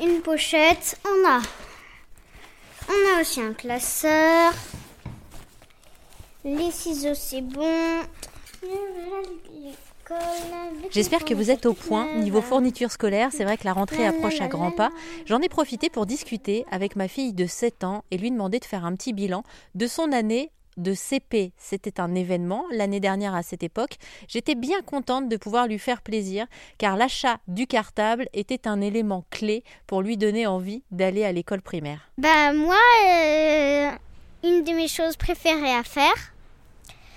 une pochette. On a, on a aussi un classeur. Les ciseaux, c'est bon. J'espère que vous êtes au point niveau fourniture scolaire. C'est vrai que la rentrée approche à grands pas. J'en ai profité pour discuter avec ma fille de 7 ans et lui demander de faire un petit bilan de son année de CP. C'était un événement l'année dernière à cette époque. J'étais bien contente de pouvoir lui faire plaisir car l'achat du cartable était un élément clé pour lui donner envie d'aller à l'école primaire. Bah moi, euh, une de mes choses préférées à faire,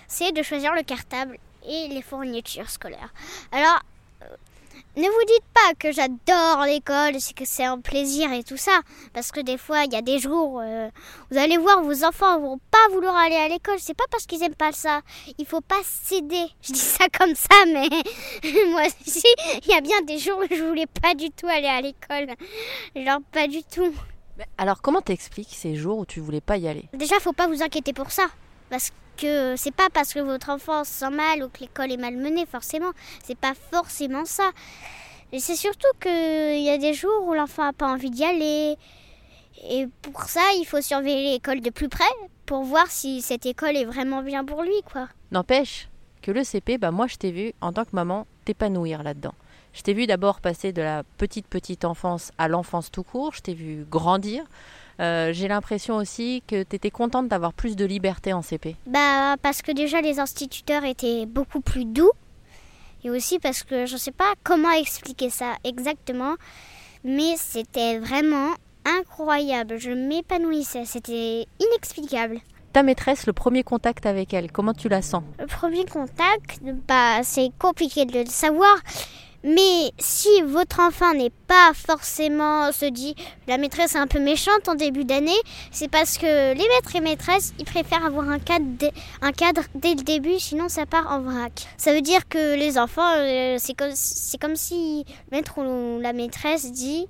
c'est de choisir le cartable et les fournitures scolaires. Alors, ne vous dites pas que j'adore l'école, c'est que c'est un plaisir et tout ça, parce que des fois il y a des jours, euh, vous allez voir, vos enfants vont pas vouloir aller à l'école. C'est pas parce qu'ils aiment pas ça. Il faut pas céder. Je dis ça comme ça, mais moi aussi, il y a bien des jours où je voulais pas du tout aller à l'école, genre pas du tout. Alors comment t'expliques ces jours où tu voulais pas y aller? Déjà, faut pas vous inquiéter pour ça, parce que c'est pas parce que votre enfant se sent mal ou que l'école est mal menée, forcément. C'est pas forcément ça. Et c'est surtout qu'il y a des jours où l'enfant n'a pas envie d'y aller. Et pour ça, il faut surveiller l'école de plus près pour voir si cette école est vraiment bien pour lui, quoi. N'empêche que le CP, bah moi je t'ai vu en tant que maman t'épanouir là-dedans. Je t'ai vu d'abord passer de la petite petite enfance à l'enfance tout court, je t'ai vu grandir. Euh, j'ai l'impression aussi que tu étais contente d'avoir plus de liberté en CP. Bah parce que déjà les instituteurs étaient beaucoup plus doux et aussi parce que je ne sais pas comment expliquer ça exactement, mais c'était vraiment incroyable. Je m'épanouissais, c'était inexplicable. Ta maîtresse, le premier contact avec elle, comment tu la sens? Le premier contact, bah, c'est compliqué de le savoir, mais si votre enfant n'est pas forcément se dit la maîtresse est un peu méchante en début d'année, c'est parce que les maîtres et maîtresses, ils préfèrent avoir un cadre, un cadre dès le début, sinon ça part en vrac. Ça veut dire que les enfants, euh, c'est comme, comme si le maître ou la maîtresse dit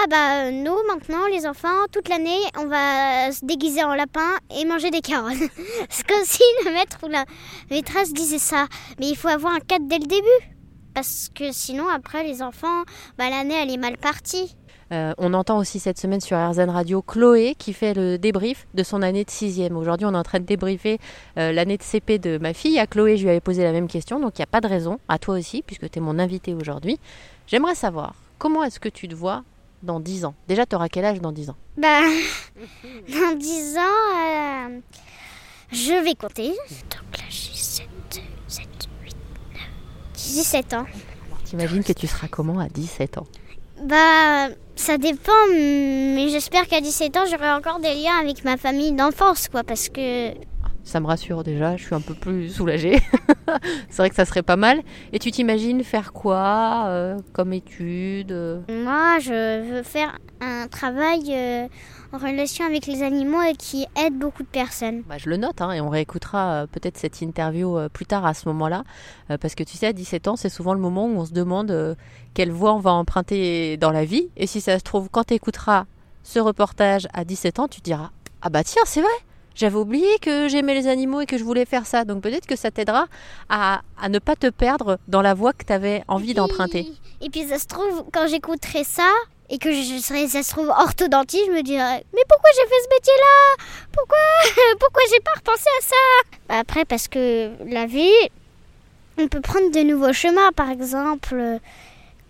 ah bah nous maintenant les enfants toute l'année on va se déguiser en lapin et manger des carottes. c'est comme si le maître ou la maîtresse disait ça. Mais il faut avoir un cadre dès le début parce que sinon après les enfants, bah, l'année elle est mal partie. Euh, on entend aussi cette semaine sur RZN Radio Chloé qui fait le débrief de son année de sixième. Aujourd'hui, on est en train de débriefer euh, l'année de CP de ma fille. À Chloé, je lui avais posé la même question, donc il n'y a pas de raison. À toi aussi, puisque tu es mon invité aujourd'hui. J'aimerais savoir, comment est-ce que tu te vois dans 10 ans? Déjà, tu auras quel âge dans 10 ans? Bah, dans 10 ans, euh, je vais compter. Donc là, j'ai 7, 7, 17 ans. T'imagines que tu seras comment à 17 ans? Bah, ça dépend, mais j'espère qu'à 17 ans, j'aurai encore des liens avec ma famille d'enfance, quoi, parce que... Ça me rassure déjà, je suis un peu plus soulagée. c'est vrai que ça serait pas mal. Et tu t'imagines faire quoi euh, comme étude Moi, je veux faire un travail euh, en relation avec les animaux et qui aide beaucoup de personnes. Bah, je le note hein, et on réécoutera euh, peut-être cette interview euh, plus tard à ce moment-là. Euh, parce que tu sais, à 17 ans, c'est souvent le moment où on se demande quelle voie on va emprunter dans la vie. Et si ça se trouve, quand tu écouteras ce reportage à 17 ans, tu te diras Ah bah tiens, c'est vrai j'avais oublié que j'aimais les animaux et que je voulais faire ça. Donc peut-être que ça t'aidera à, à, ne pas te perdre dans la voie que tu avais envie d'emprunter. Et puis ça se trouve, quand j'écouterai ça, et que je serais, ça se trouve, orthodontiste, je me dirais Mais pourquoi j'ai fait ce métier-là? Pourquoi Pourquoi j'ai pas repensé à ça? Bah, Après, parce que la vie, on peut prendre de nouveaux chemins, par exemple,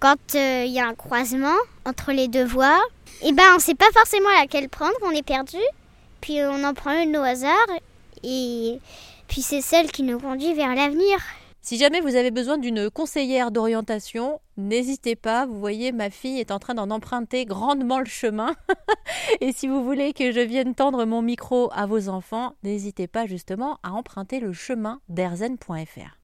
quand euh, il y a un croisement entre les deux voies, et ben on sait pas forcément laquelle prendre, on est perdu, puis on en prend une au hasard, et puis c'est celle qui nous conduit vers l'avenir. Si jamais vous avez besoin d'une conseillère d'orientation, n'hésitez pas. Vous voyez, ma fille est en train d'en emprunter grandement le chemin. Et si vous voulez que je vienne tendre mon micro à vos enfants, n'hésitez pas justement à emprunter le chemin d'erzen.fr.